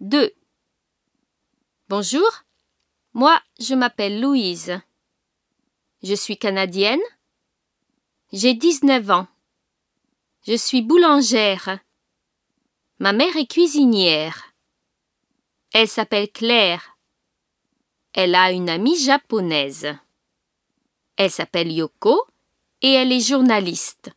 2. Bonjour, moi je m'appelle Louise. Je suis canadienne. J'ai 19 ans. Je suis boulangère. Ma mère est cuisinière. Elle s'appelle Claire. Elle a une amie japonaise. Elle s'appelle Yoko et elle est journaliste.